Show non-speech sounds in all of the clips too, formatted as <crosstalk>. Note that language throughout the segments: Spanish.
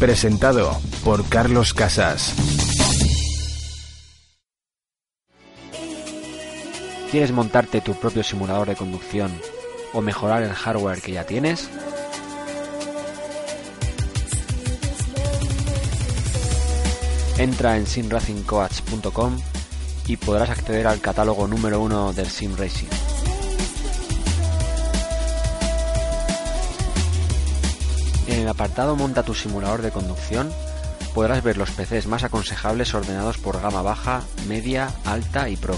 Presentado por Carlos Casas. ¿Quieres montarte tu propio simulador de conducción o mejorar el hardware que ya tienes? Entra en simracingcoach.com y podrás acceder al catálogo número uno del Sim Racing. El apartado Monta tu simulador de conducción podrás ver los PCs más aconsejables ordenados por gama baja, media, alta y pro.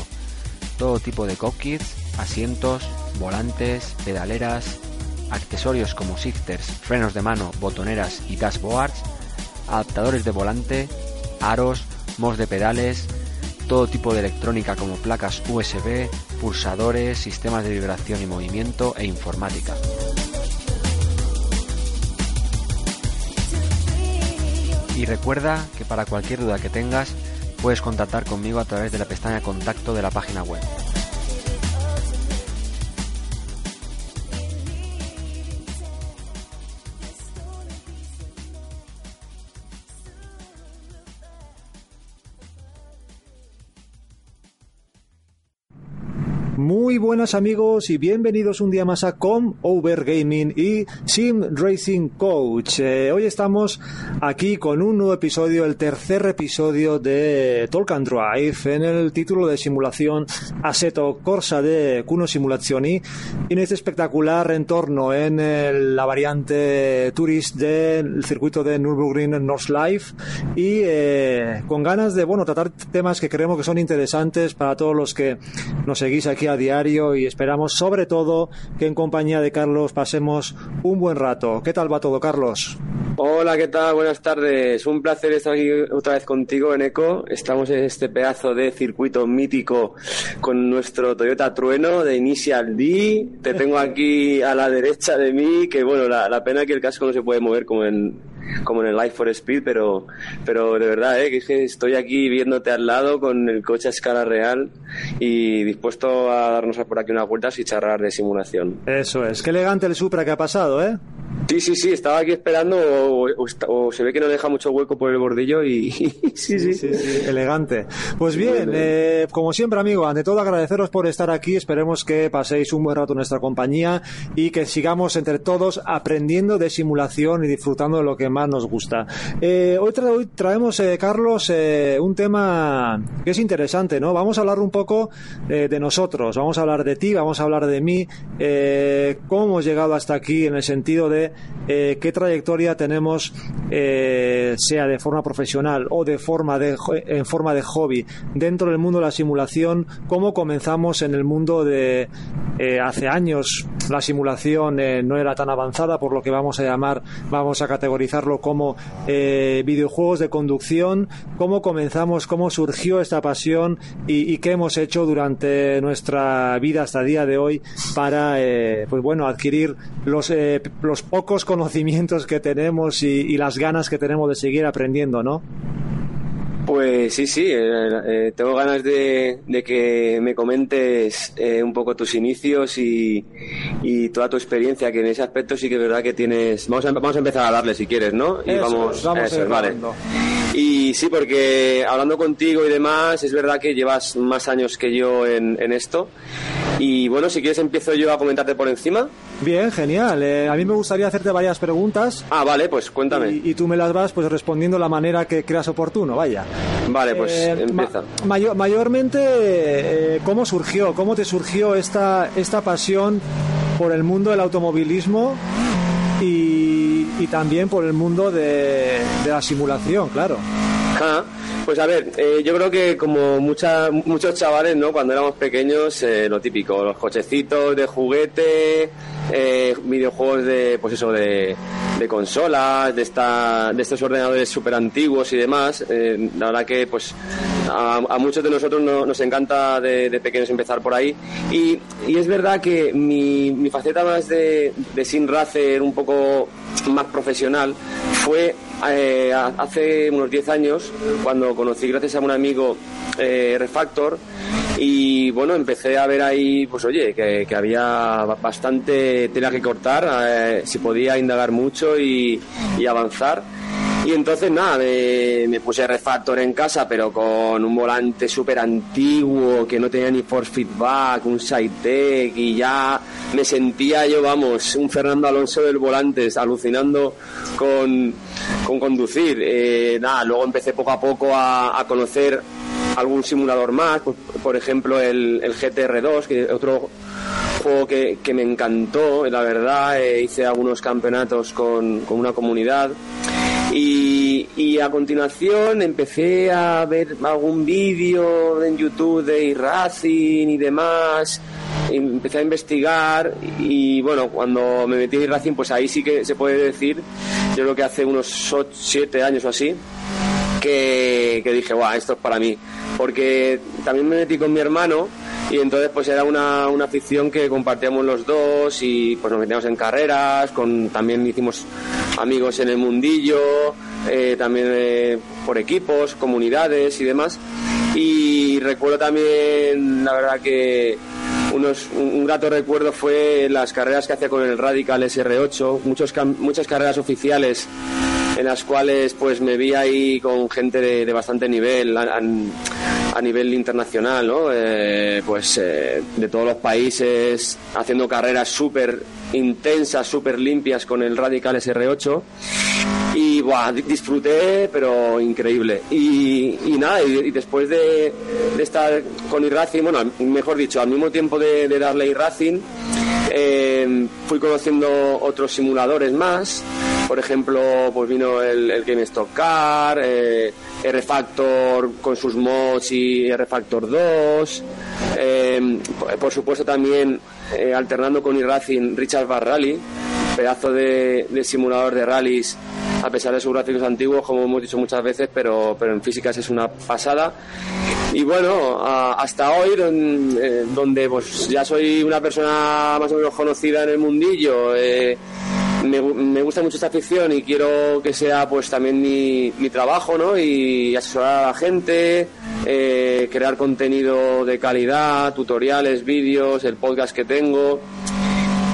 Todo tipo de cockpits, asientos, volantes, pedaleras, accesorios como shifters, frenos de mano, botoneras y dashboards, adaptadores de volante, aros, mods de pedales, todo tipo de electrónica como placas USB, pulsadores, sistemas de vibración y movimiento e informática. Y recuerda que para cualquier duda que tengas puedes contactar conmigo a través de la pestaña contacto de la página web. Buenas amigos y bienvenidos un día más a Com Over Gaming y Sim Racing Coach. Eh, hoy estamos aquí con un nuevo episodio, el tercer episodio de Talk and Drive en el título de simulación Assetto Corsa de Cuno Simulazioni en este espectacular entorno en el- la variante Tourist del circuito de Nürburgring North Life y eh, con ganas de bueno tratar temas que creemos que son interesantes para todos los que nos seguís aquí a diario y esperamos sobre todo que en compañía de Carlos pasemos un buen rato. ¿Qué tal va todo, Carlos? Hola, ¿qué tal? Buenas tardes. Un placer estar aquí otra vez contigo en ECO. Estamos en este pedazo de circuito mítico con nuestro Toyota Trueno de Initial D. Te tengo aquí a la derecha de mí, que bueno, la, la pena que el casco no se puede mover como en, como en el Life for Speed, pero, pero de verdad, ¿eh? que es estoy aquí viéndote al lado con el coche a escala real y dispuesto a darnos por aquí unas vueltas y charlar de simulación. Eso es. Qué elegante el Supra que ha pasado, ¿eh? Sí, sí, sí, estaba aquí esperando o, o o se ve que no deja mucho hueco por el bordillo y <laughs> sí, sí, Sí, sí, elegante. Pues bien, eh, como siempre, amigo, ante todo agradeceros por estar aquí. Esperemos que paséis un buen rato en nuestra compañía y que sigamos entre todos aprendiendo de simulación y disfrutando de lo que más nos gusta. Eh, hoy, tra- hoy traemos, eh, Carlos, eh, un tema que es interesante, ¿no? Vamos a hablar un poco eh, de nosotros, vamos a hablar de ti, vamos a hablar de mí, eh, cómo hemos llegado hasta aquí en el sentido de eh, qué trayectoria tenemos, eh, sea de forma profesional o de forma de, en forma de hobby dentro del mundo de la simulación, cómo comenzamos en el mundo de eh, hace años. La simulación eh, no era tan avanzada, por lo que vamos a llamar, vamos a categorizarlo como eh, videojuegos de conducción, cómo comenzamos, cómo surgió esta pasión y, y qué hemos hecho durante nuestra vida hasta el día de hoy para, eh, pues bueno, adquirir los, los pocos conocimientos que tenemos y, y las ganas que tenemos de seguir aprendiendo, ¿no? Pues sí, sí, eh, eh, tengo ganas de, de que me comentes eh, un poco tus inicios y, y toda tu experiencia, que en ese aspecto sí que es verdad que tienes... Vamos a, vamos a empezar a darle si quieres, ¿no? Y Eso vamos, vamos eso a vale. Y sí, porque hablando contigo y demás, es verdad que llevas más años que yo en, en esto. Y bueno, si quieres empiezo yo a comentarte por encima. Bien, genial. Eh, a mí me gustaría hacerte varias preguntas. Ah, vale, pues cuéntame. Y, y, tú me las vas pues respondiendo la manera que creas oportuno, vaya. Vale, pues Eh, empieza. ma- mayo- mayormente, eh, ¿cómo surgió? ¿Cómo te surgió esta, esta pasión por el mundo del automovilismo y, y también por el mundo de, de la simulación, claro? Ah, pues a ver, eh, yo creo que como mucha, muchos chavales, ¿no? Cuando éramos pequeños, eh, lo típico, los cochecitos de juguete, eh, videojuegos de, pues eso, de, de consolas, de esta, de estos ordenadores súper antiguos y demás. Eh, la verdad que, pues, a, muchos de nosotros no- nos encanta de, pequeños empezar por ahí. Y, y es verdad que mi, mi faceta más de, de Sim Racer, un poco más profesional, fue eh, hace unos 10 años cuando conocí gracias a un amigo eh, Refactor y bueno empecé a ver ahí pues oye que, había ba- bastante tela que cortar eh, si podía indagar mucho y avanzar y entonces nada, me, puse refactor en casa, pero con un volante súper antiguo, que no tenía ni force feedback, un side y ya me sentía yo, vamos, un Fernando Alonso del volante, alucinando con, con conducir. Eh, nada, luego empecé poco a poco a, conocer algún simulador más, por, por ejemplo el, el GTR2, que otro juego que, que me encantó, la verdad, eh, hice algunos campeonatos con, con una comunidad. Y, y a continuación empecé a ver algún vídeo en YouTube de iRacing y demás. Empecé a investigar y bueno, cuando me metí en iRacing, pues ahí sí que se puede decir, yo creo que hace unos 7 años o así, que, que dije, guau, esto es para mí. Porque también me metí con mi hermano y entonces pues era una, una afición que compartíamos los dos y pues nos metíamos en carreras, con, también hicimos amigos en el mundillo, eh, también eh, por equipos, comunidades y demás. Y recuerdo también, la verdad que unos, un, grato recuerdo fue las carreras que hacía con el Radical SR8, muchos, muchas carreras oficiales en las cuales pues me vi ahí con gente de, bastante nivel a, nivel internacional ¿no? Eh, pues de todos los países haciendo carreras súper intensas súper limpias con el Radical SR8 y buah, di- disfruté pero increíble. Y, nada y, después de, estar con iRacing bueno mejor dicho al mismo tiempo de, darle iRacing eh, fui conociendo otros simuladores más. Por ejemplo pues vino el, el Game Stock Car eh, R-Factor con sus mods y R-Factor 2 eh, por- supuesto también eh, alternando con iRacing Richard Bar Rally pedazo de, simulador de rallies a pesar de sus gráficos antiguos como hemos dicho muchas veces pero, pero en físicas es una pasada. Y bueno hasta hoy eh, donde pues ya soy una persona más o menos conocida en el mundillo eh, me, me gusta mucho esta afición y quiero que sea pues también mi, mi trabajo ¿no? y asesorar a la gente eh, crear contenido de calidad tutoriales vídeos el podcast que tengo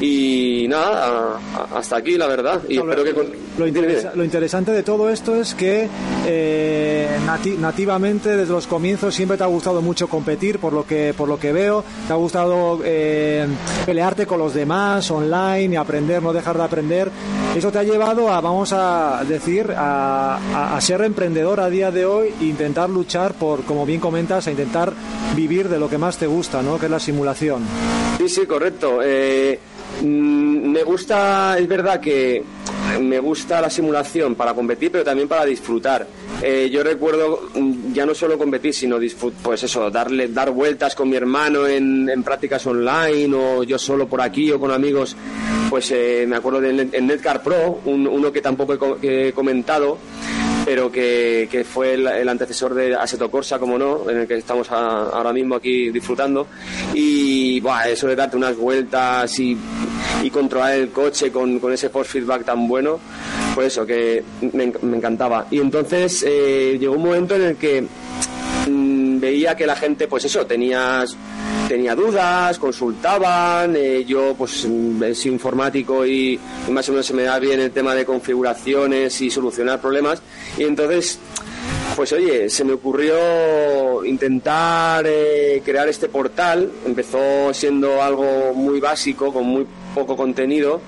y nada hasta aquí la verdad. Y No, espero que con... Lo, interesa- lo interesante de todo esto es que eh, nati- nativamente desde los comienzos siempre te ha gustado mucho competir por lo que por lo que veo. Te ha gustado eh, pelearte con los demás online y aprender no dejar de aprender. Eso te ha llevado a vamos a decir a, a- a ser emprendedor a día de hoy e intentar luchar por como bien comentas a intentar vivir de lo que más te gusta no que es la simulación. Sí, sí, correcto. Eh, mm, me gusta, es verdad que me gusta la simulación para competir, pero también para disfrutar. Eh, yo recuerdo mm, ya no solo competir, sino disfrut- pues eso, darle, dar vueltas con mi hermano en, en prácticas online o yo solo por aquí o con amigos. Pues eh, me acuerdo del el Netcar Pro, un- uno que tampoco he, co- he comentado pero que, que fue el, antecesor de Assetto Corsa, como no, en el que estamos ahora mismo aquí disfrutando. Y eso de darte unas vueltas y, controlar el coche con, con ese force feedback tan bueno, pues eso, que me, enc- me encantaba. Y entonces eh, llegó un momento en el que mm, veía que la gente, pues eso, tenía, tenía dudas, consultaban, eh, yo pues mm, soy informático y, más o menos se me da bien el tema de configuraciones y solucionar problemas, y entonces pues oye, se me ocurrió intentar eh, crear este portal. Empezó siendo algo muy básico, con muy poco contenido,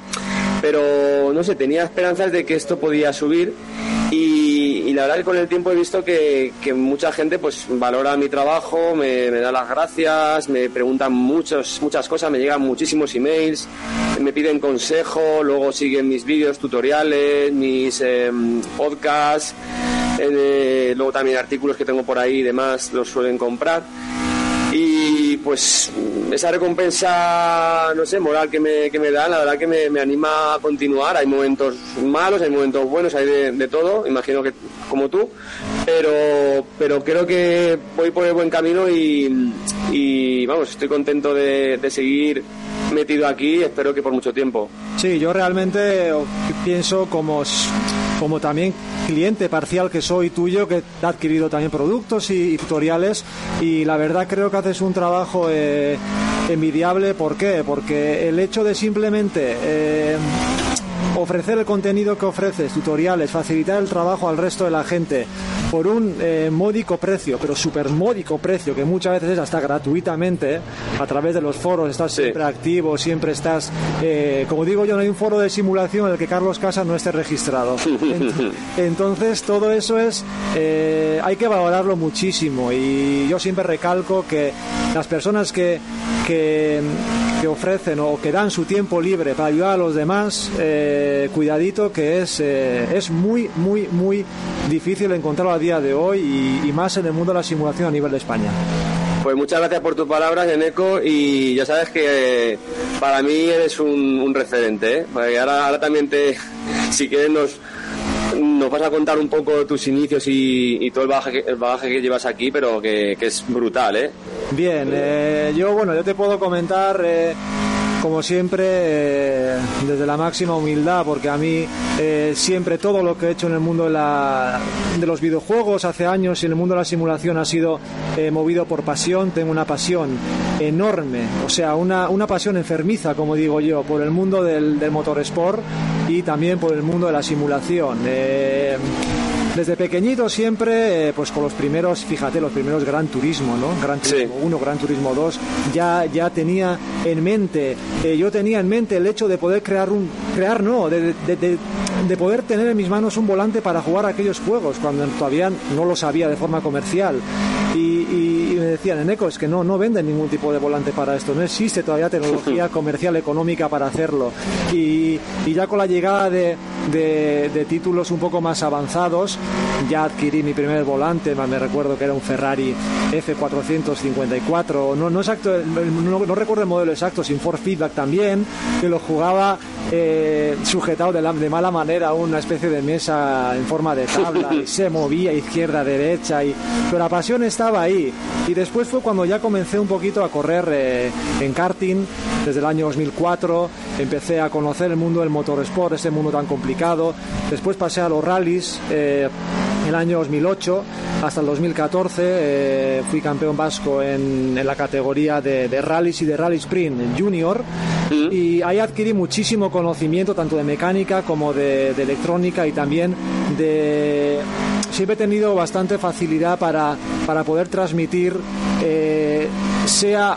pero no sé, tenía esperanzas de que esto podía subir la verdad con el tiempo he visto que, mucha gente pues valora mi trabajo, me, da las gracias, me preguntan muchos, muchas cosas, me llegan muchísimos emails, me piden consejo, luego siguen mis vídeos, tutoriales, mis em, podcasts, eh, luego también artículos que tengo por ahí y demás los suelen comprar. Y pues esa recompensa, no sé, moral que me, que me da, la verdad que me, anima a continuar. Hay momentos malos, hay momentos buenos, hay de, todo, imagino que como tú, pero, pero creo que voy por el buen camino y, vamos, estoy contento de, de seguir metido aquí, espero que por mucho tiempo. Sí, yo realmente pienso como como también cliente parcial que soy tuyo, que ha adquirido también productos y, tutoriales y la verdad creo que haces un trabajo eh, envidiable. ¿Por qué? Porque el hecho de simplemente... Eh, ofrecer el contenido que ofreces, tutoriales, facilitar el trabajo al resto de la gente por un eh, módico precio, pero súper módico precio, que muchas veces es hasta gratuitamente, a través de los foros, estás siempre activo, siempre estás, eh, como digo yo, no hay un foro de simulación en el que Carlos Casa no esté registrado. <laughs> Entonces, todo eso es, eh, hay que valorarlo muchísimo y yo siempre recalco que las personas que, que, que ofrecen o que dan su tiempo libre para ayudar a los demás, cuidadito que es, es muy, muy, muy difícil encontrarlo a día de hoy y, más en el mundo de la simulación a nivel de España. Pues muchas gracias por tus palabras, Eneco, y ya sabes que para mí eres un, referente, ¿eh? ahora, también te, <laughs> si quieres nos, nos vas a contar un poco tus inicios y, todo el bagaje, que llevas aquí, pero que, es brutal, ¿eh? Bien, eh, yo bueno, yo te puedo comentar... Eh, como siempre, eh, desde la máxima humildad, porque a mí eh, siempre todo lo que he hecho en el mundo de, la, de, los videojuegos hace años y en el mundo de la simulación ha sido eh, movido por pasión. Tengo una pasión enorme, o sea, una, una pasión enfermiza, como digo yo, por el mundo del, del motorsport y también por el mundo de la simulación desde pequeñito siempre, eh, pues con los primeros, fíjate, los primeros Gran Turismo, ¿no? Gran Turismo 1, Gran Turismo 2, ya, ya tenía en mente, eh, yo tenía en mente el hecho de poder crear un, crear no, de, de, de, poder tener en mis manos un volante para jugar aquellos juegos, cuando todavía no lo sabía de forma comercial. Y, me decían, en ECO, es que no, no venden ningún tipo de volante para esto, no existe todavía tecnología <laughs> comercial económica para hacerlo. Y, y ya con la llegada de, de, títulos un poco más avanzados. Ya adquirí mi primer volante, me recuerdo que era un Ferrari F454, no, no, exacto, no, recuerdo el modelo exacto, sin force feedback también, que lo jugaba eh, sujetado de, de, mala manera a una especie de mesa en forma de tabla y <laughs> se movía izquierda, derecha, y, pero la pasión estaba ahí. Y después fue cuando ya comencé un poquito a correr eh, en karting, desde el año 2004, empecé a conocer el mundo del motorsport, ese mundo tan complicado Después pasé a los rallies. Eh, el año 2008 hasta el 2014 eh, fui campeón vasco en, la categoría de, de, rallies y de rally sprint junior y ahí adquirí muchísimo conocimiento tanto de mecánica como de, electrónica y también de siempre he tenido bastante facilidad para, para poder transmitir eh, sea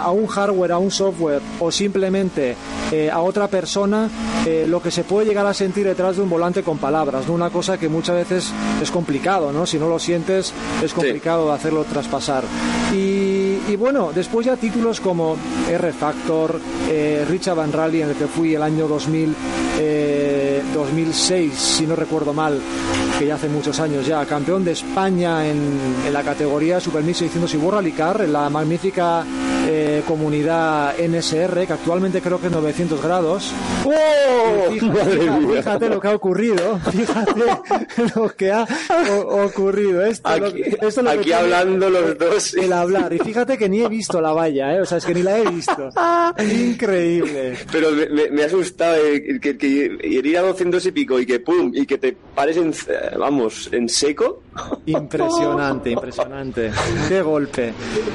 a, un hardware, a un software o simplemente eh, a otra persona eh, lo que se puede llegar a sentir detrás de un volante con palabras, ¿no? una cosa que muchas veces es complicado, ¿no? si no lo sientes es complicado hacerlo traspasar. Y, bueno, después ya títulos como R Factor, eh, Richard Van Rally, en el que fui el año 2000, 2006, si no recuerdo mal, que ya hace muchos años ya, campeón de España en, la categoría Super 1600 y World Rally Car, en la magnífica eh, comunidad NSR, que actualmente creo que es 900 grados. ¡Oh! Fíjate, lo que ha ocurrido, fíjate <laughs> lo que ha ocurrido. Esto, aquí, hablando los dos. El hablar. Y fíjate que ni he visto la valla, ¿eh? o sea, es que ni la he visto. <laughs> Increíble. Pero me, ha asustado eh, que, que, ir a 200 y pico y que pum, y que te pares en, eh, vamos, en seco. <laughs> Impresionante, impresionante. Qué golpe.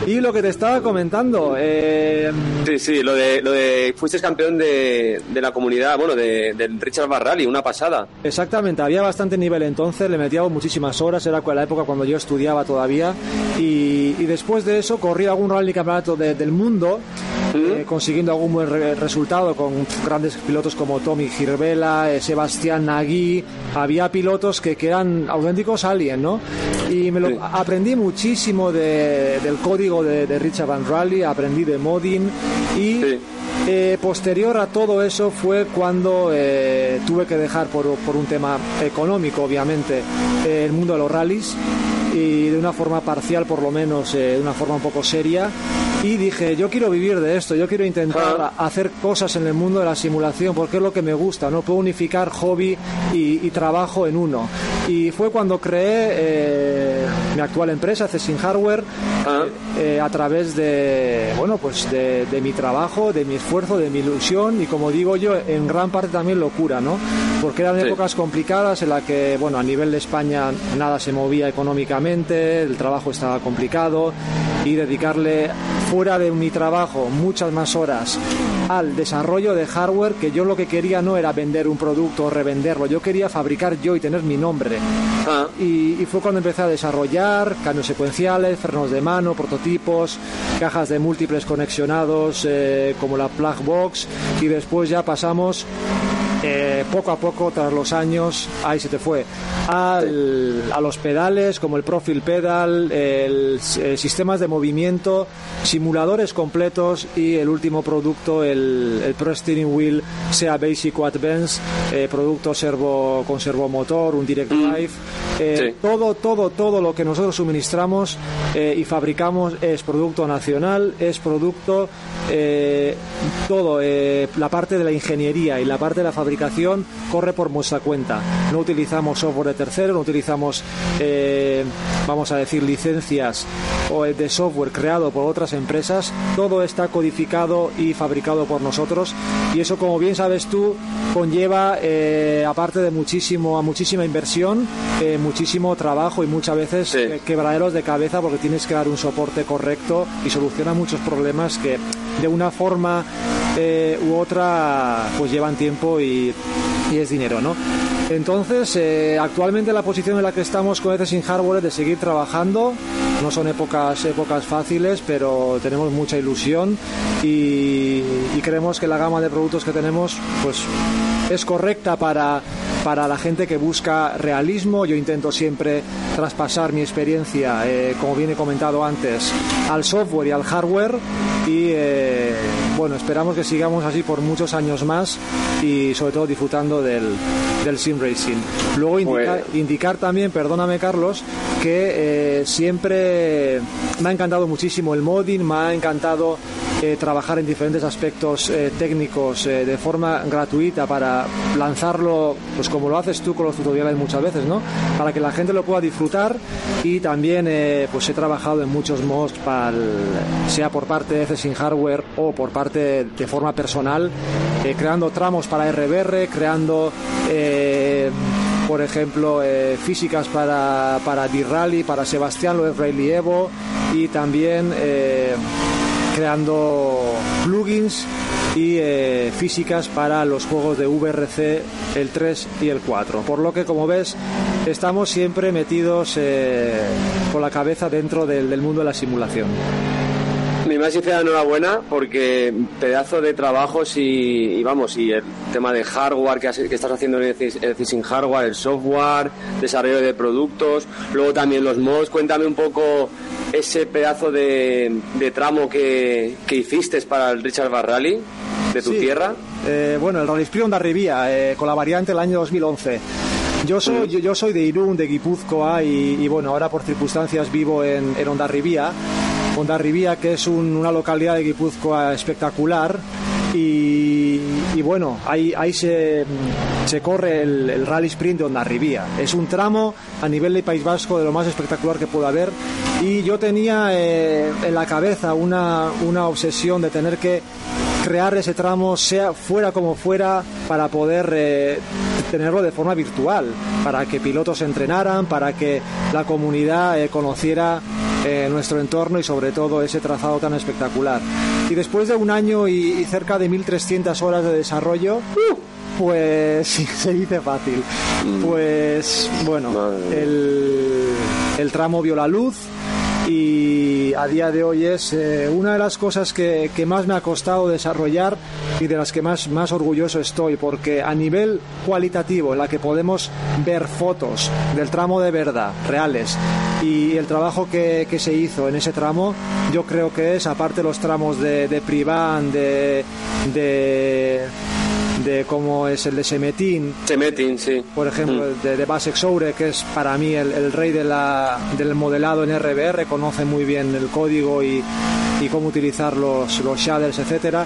Y lo que te estaba comentando, eh, sí, sí, lo de, lo de fuiste campeón de, de la comunidad, bueno, de, del Richard Barrali, una pasada. Exactamente, había bastante nivel entonces, le metía muchísimas horas, era la época cuando yo estudiaba todavía, y, y después de eso corrí algún rally campeonato del mundo eh, consiguiendo algún buen re- resultado con grandes pilotos como Tommy Girvela, eh, Sebastián Nagui. Había pilotos que, que eran auténticos alien, ¿no? Y me lo Sí. aprendí muchísimo de- del código de, de Richard Van Raleigh, aprendí de modding y Sí. eh, posterior a todo eso fue cuando eh, tuve que dejar por, por un tema económico, obviamente, eh, el mundo de los rallies y de una forma parcial, por lo menos, eh, de una forma un poco seria. Y dije, yo quiero vivir de esto, yo quiero intentar Ah. hacer cosas en el mundo de la simulación, porque es lo que me gusta, ¿no? Puedo unificar hobby y, y trabajo en uno. Y fue cuando creé eh, mi actual empresa, Cesin Hardware, Ah. eh, a través de bueno pues de, de mi trabajo de mi esfuerzo de mi ilusión y como digo yo en gran parte también locura no porque eran Sí. épocas complicadas en las que bueno a nivel de España nada se movía económicamente el trabajo estaba complicado y dedicarle fuera de mi trabajo muchas más horas al desarrollo de hardware que yo lo que quería no era vender un producto o revenderlo yo quería fabricar yo y tener mi nombre Ah, y, y fue cuando empecé a desarrollar cambios secuenciales, frenos de mano, prototipos, cajas de múltiples conexionados eh, como la plug box y después ya pasamos eh, poco a poco tras los años, ahí se te fue, al- a los pedales como el profile pedal, el, eh, sistemas de movimiento, simuladores completos y el último producto, el, el Pro Steering Wheel SEA Basic o Advanced, eh, producto servo, con servomotor, un Direct Drive. Eh, Sí. todo, todo, todo lo que nosotros suministramos eh, y fabricamos es producto nacional, es producto, eh, todo, eh, la parte de la ingeniería y la parte de la fabricación corre por nuestra cuenta. No utilizamos software de tercero, no utilizamos, eh, vamos a decir, licencias o de software creado por otras empresas. Todo está codificado y fabricado por nosotros y eso, como bien sabes tú, conlleva, aparte de muchísimo, a muchísima inversión, muchísimo trabajo y muchas veces Sí. quebraderos de cabeza porque tienes que dar un soporte correcto y soluciona muchos problemas que de una forma eh, u otra pues llevan tiempo y, es dinero, ¿no? Entonces, eh, actualmente la posición en la que estamos con sin hardware es de seguir trabajando. No son épocas, épocas fáciles, pero tenemos mucha ilusión y, y creemos que la gama de productos que tenemos pues, es correcta para, para la gente que busca realismo. Yo intento siempre traspasar mi experiencia, eh, como bien he comentado antes, al software y al hardware. Y eh, bueno, esperamos que sigamos así por muchos años más y sobre todo disfrutando del, del sim racing. Luego indicar, Pues- indicar también, perdóname Carlos, que eh, siempre me ha encantado muchísimo el modding, me ha encantado eh, trabajar en diferentes aspectos eh, técnicos eh, de forma gratuita para lanzarlo, pues como lo haces tú con los tutoriales muchas veces, ¿no? Para que la gente lo pueda disfrutar y también eh, pues he trabajado en muchos mods, para el- sea por parte de sin hardware o por parte de forma personal, eh, creando tramos para RBR, creando eh, por ejemplo, eh, físicas para, para D-Rally, para Sebastián, lo de Rally Evo y también creando plugins y físicas para los juegos de VRC el 3 y el 4. Por lo que, como ves, estamos siempre metidos con la cabeza dentro del mundo de la simulación. Más sincera enhorabuena porque pedazo de trabajos y, y vamos, y el tema de hardware que, has- que estás haciendo en el sin hardware, el software, desarrollo de productos, luego también los mods. Cuéntame un poco ese pedazo de, de tramo que, que hiciste para el Richard Barrali de tu Sí. tierra. Eh, bueno, el Rally Sprint Ondarribía, eh, con la variante del año 2011. Yo soy, yo, yo soy de Irún, de Guipúzcoa, y, y bueno, ahora por circunstancias vivo en, en Ondarribía. Ondarribía, que es un- una localidad de Guipúzcoa espectacular. Y, bueno, ahí, se, corre el, Rally Sprint de Ondarribía. Es un tramo a nivel de País Vasco de lo más espectacular que pueda haber. Y yo tenía eh, en la cabeza una, una obsesión de tener que crear ese tramo sea fuera como fuera para poder eh, tenerlo de forma virtual para que pilotos entrenaran para que la comunidad eh, conociera eh, nuestro entorno y sobre todo ese trazado tan espectacular. Y después de un año y, y cerca de 1300 horas de desarrollo pues <laughs> sí, se dice fácil. Pues bueno el, el tramo vio la luz y a día de hoy es eh, una de las cosas que, que, más me ha costado desarrollar y de las que más, más orgulloso estoy, porque a nivel cualitativo, en la que podemos ver fotos del tramo de verdad, reales, y el trabajo que, que se hizo en ese tramo, yo creo que es, aparte los tramos de, de Privan, de, de de cómo es el de Semetín. Semetín, sí. Por ejemplo, mm. de, de Basek Soure, que es para mí el, el rey de la, del modelado en RBR, conoce muy bien el código y, y cómo utilizar los, los shaders, etcétera.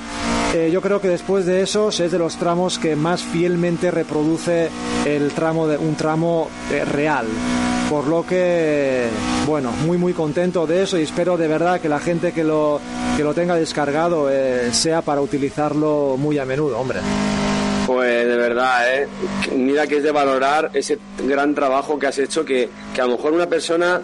Eh, yo creo que después de esos es de los tramos que más fielmente reproduce el tramo de un tramo eh, real. Por lo que, bueno, muy muy contento de eso y espero de verdad que la gente que lo, que lo tenga descargado eh, sea para utilizarlo muy a menudo, hombre. Pues de verdad, ¿eh? mira que es de valorar ese gran trabajo que has hecho, que, que a lo mejor una persona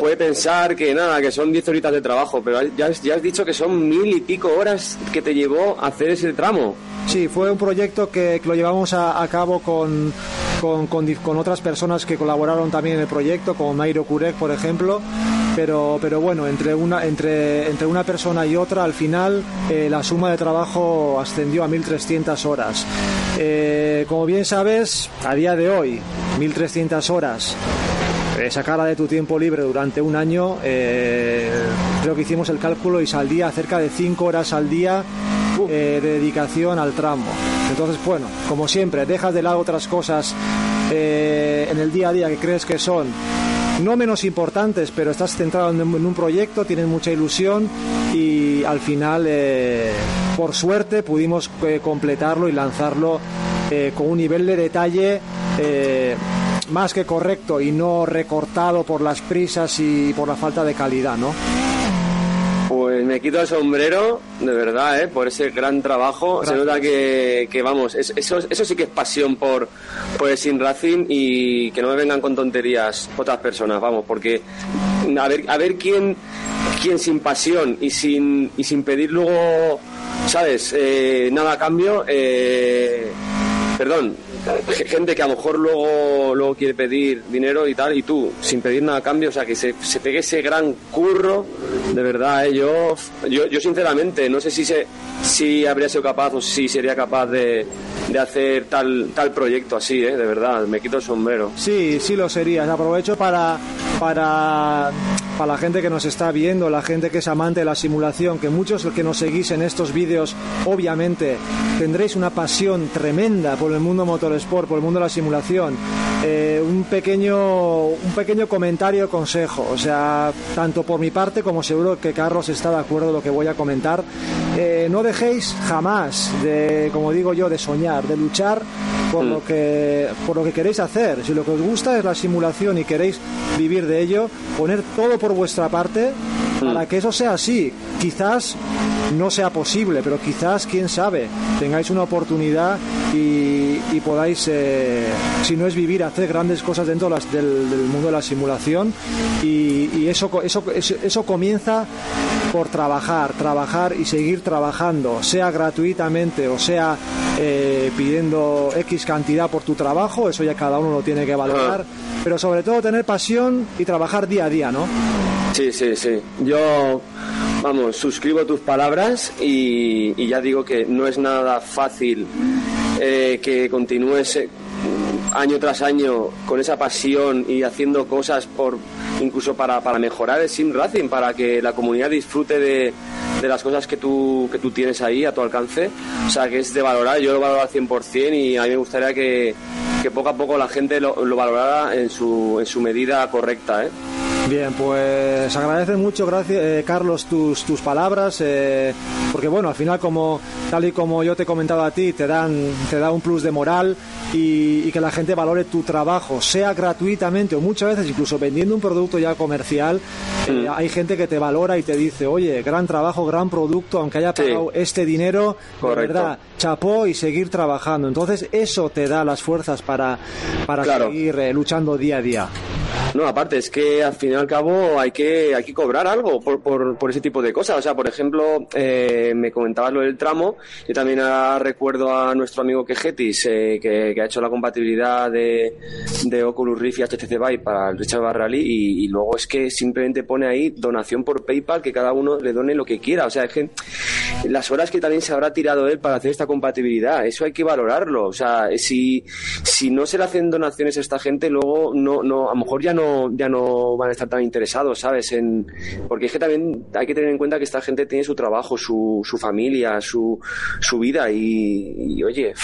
puede pensar que nada, que son 10 horitas de trabajo, pero ya, ya has dicho que son mil y pico horas que te llevó a hacer ese tramo. Sí, fue un proyecto que, que lo llevamos a, a cabo con, con, con, con, otras personas que colaboraron también en el proyecto, como Mairo Kurek, por ejemplo. Pero, pero bueno, entre una, entre, entre una persona y otra, al final eh, la suma de trabajo ascendió a 1.300 horas. Eh, como bien sabes, a día de hoy, 1.300 horas eh, sacarla de tu tiempo libre durante un año, eh, creo que hicimos el cálculo y saldría cerca de 5 horas al día eh, de dedicación al tramo. Entonces, bueno, como siempre, dejas de lado otras cosas eh, en el día a día que crees que son no menos importantes, pero estás centrado en, un proyecto, tienes mucha ilusión y al final, eh, por suerte, pudimos completarlo y lanzarlo con un nivel de detalle más que correcto y no recortado por las prisas y por la falta de calidad, ¿no? Pues me quito el sombrero, de verdad, ¿eh? por ese gran trabajo. Gracias. Se nota que, que vamos, es, eso, eso sí que es pasión por, por el Sin Racing y que no me vengan con tonterías otras personas, vamos, porque a ver, a ver quién, quién sin pasión y sin, y sin pedir luego, ¿sabes? Eh, nada a cambio, eh, perdón, gente que a lo mejor luego, luego quiere pedir dinero y tal, y tú, sin pedir nada a cambio, o sea, que se, se pegue ese gran curro, de verdad, ¿eh? yo, yo, yo sinceramente, no sé si, se, si habría sido capaz o si sería capaz de, de hacer tal, tal proyecto así, ¿eh? de verdad, me quito el sombrero. Sí, sí lo sería, aprovecho para, para, para la gente que nos está viendo, la gente que es amante de la simulación, que muchos que nos seguís en estos vídeos, obviamente tendréis una pasión tremenda por el mundo motorsport, por el mundo de la simulación. Eh, un pequeño un pequeño comentario consejo. O sea tanto por mi parte como seguro que Carlos está de acuerdo en lo que voy a comentar. Eh, no dejéis jamás de como digo yo de soñar de luchar por lo que por lo que queréis hacer. Si lo que os gusta es la simulación y queréis vivir de ello poner todo por vuestra parte para que eso sea así. Quizás no sea posible, pero quizás, quién sabe, tengáis una oportunidad y, y podáis, eh, si no es vivir, hacer grandes cosas dentro de las, del, del, mundo de la simulación. Y, y eso, eso, eso, eso, comienza por trabajar, trabajar y seguir trabajando, sea gratuitamente o sea eh, pidiendo X cantidad por tu trabajo, eso ya cada uno lo tiene que valorar, pero sobre todo tener pasión y trabajar día a día, ¿no? Sí, sí, sí. Yo, vamos, suscribo tus palabras y, y ya digo que no es nada fácil eh, que continúes año tras año con esa pasión y haciendo cosas por incluso para, para mejorar el sim racing, para que la comunidad disfrute de, de las cosas que tú, que tú tienes ahí a tu alcance. O sea, que es de valorar, yo lo valoro al 100% y a mí me gustaría que, que poco a poco la gente lo, lo valorara en su, en su medida correcta. ¿eh? Bien, pues agradece mucho, gracias, eh, Carlos, tus, tus palabras, eh, porque bueno, al final, como tal y como yo te he comentado a ti, te dan, te da un plus de moral y, y, que la gente valore tu trabajo, sea gratuitamente o muchas veces incluso vendiendo un producto ya comercial, eh, hay gente que te valora y te dice, oye, gran trabajo, gran producto, aunque haya pagado sí. este dinero, Correcto. de verdad, chapó y seguir trabajando. Entonces, eso te da las fuerzas para, para Claro. seguir eh, luchando día a día. No, aparte, es que al fin y al cabo hay que, hay que cobrar algo por, por, ese tipo de cosas. O sea, por ejemplo, eh, me comentabas lo del tramo. Yo también recuerdo a nuestro amigo Quejetis, eh, que, ha hecho la compatibilidad de, de Oculus Rift y HTC Vive para el Richard Rally y, y luego es que simplemente pone ahí donación por PayPal, que cada uno le done lo que quiera. O sea, es que las horas que también se habrá tirado él para hacer esta compatibilidad, eso hay que valorarlo. O sea, si, si no se le hacen donaciones a esta gente, luego no, no, a lo mejor ya no, ya no van a estar tan interesados, ¿sabes? En, porque es que también hay que tener en cuenta que esta gente tiene su trabajo, su, su familia, su, su vida y, oye,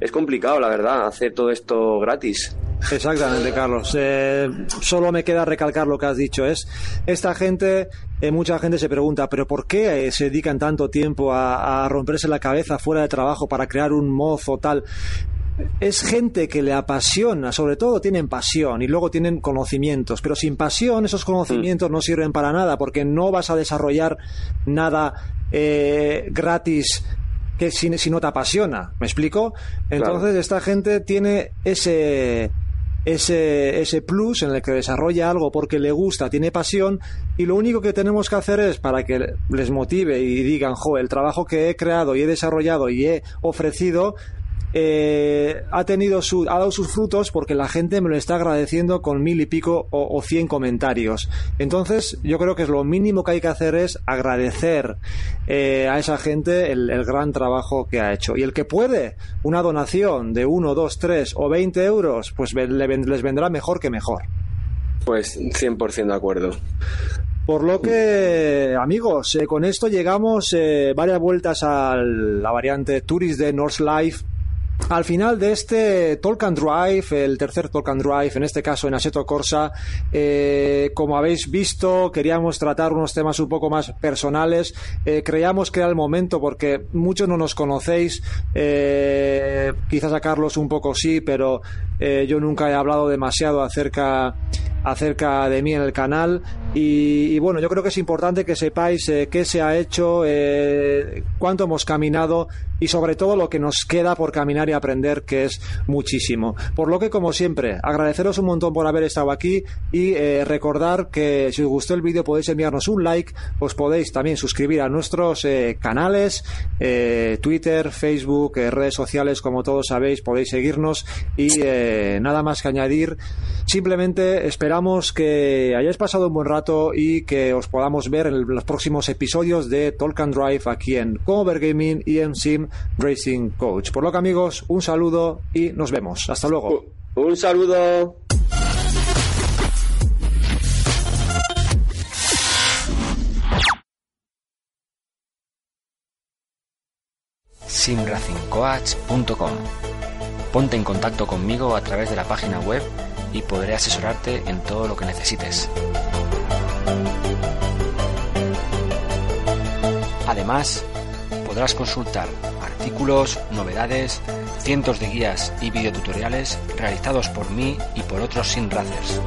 es complicado, la verdad, hacer todo esto gratis. Exactamente, Carlos. Eh, solo me queda recalcar lo que has dicho. Es esta gente, eh, mucha gente se pregunta, pero ¿por qué eh, se dedican tanto tiempo a, a, romperse la cabeza fuera de trabajo para crear un mozo tal? Es gente que le apasiona, sobre todo tienen pasión y luego tienen conocimientos, pero sin pasión esos conocimientos mm. no sirven para nada porque no vas a desarrollar nada eh, gratis que si, si, no te apasiona. ¿Me explico? Entonces claro. esta gente tiene ese ese, ese plus en el que desarrolla algo porque le gusta, tiene pasión y lo único que tenemos que hacer es para que les motive y digan, jo, el trabajo que he creado y he desarrollado y he ofrecido eh, ha tenido su, ha dado sus frutos porque la gente me lo está agradeciendo con mil y pico o, o, cien comentarios. Entonces, yo creo que es lo mínimo que hay que hacer es agradecer eh, a esa gente el, el, gran trabajo que ha hecho. Y el que puede, una donación de uno, dos, tres o veinte euros, pues le, les vendrá mejor que mejor. Pues 100% de acuerdo. Por lo que, amigos, eh, con esto llegamos eh, varias vueltas a la variante Tourist de North Life al final de este Talk and Drive, el tercer Talk and Drive, en este caso en Assetto Corsa, eh, como habéis visto, queríamos tratar unos temas un poco más personales. Eh, creíamos que era el momento porque muchos no nos conocéis, eh, quizás a Carlos un poco sí, pero yo nunca he hablado demasiado acerca acerca de mí en el canal y, bueno, yo creo que es importante que sepáis qué se ha hecho, cuánto hemos caminado y sobre todo lo que nos queda por caminar y aprender, que es muchísimo. Por lo que, como siempre, agradeceros un montón por haber estado aquí y eh, recordar que si os gustó el vídeo podéis enviarnos un like, os podéis también suscribir a nuestros eh, canales, eh, Twitter, Facebook, redes sociales, como todos sabéis, podéis seguirnos y nada más que añadir. Simplemente esperamos que hayáis pasado un buen rato y que os podamos ver en los próximos episodios de Talk and Drive aquí en Cover Gaming y en Sim Racing Coach. Por lo que amigos, un saludo y nos vemos. Hasta luego. Un saludo. simracingcoach.com Ponte en contacto conmigo a través de la página web y podré asesorarte en todo lo que necesites. Además, podrás consultar artículos, novedades, cientos de guías y videotutoriales realizados por mí y por otros sin racers.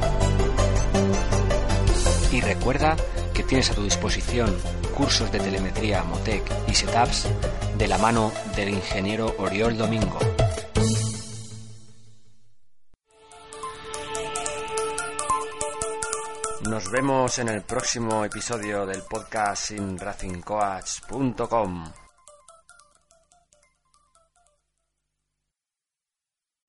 Y recuerda que tienes a tu disposición cursos de telemetría, Motec y setups de la mano del ingeniero Oriol Domingo. Nos vemos en el próximo episodio del podcast sin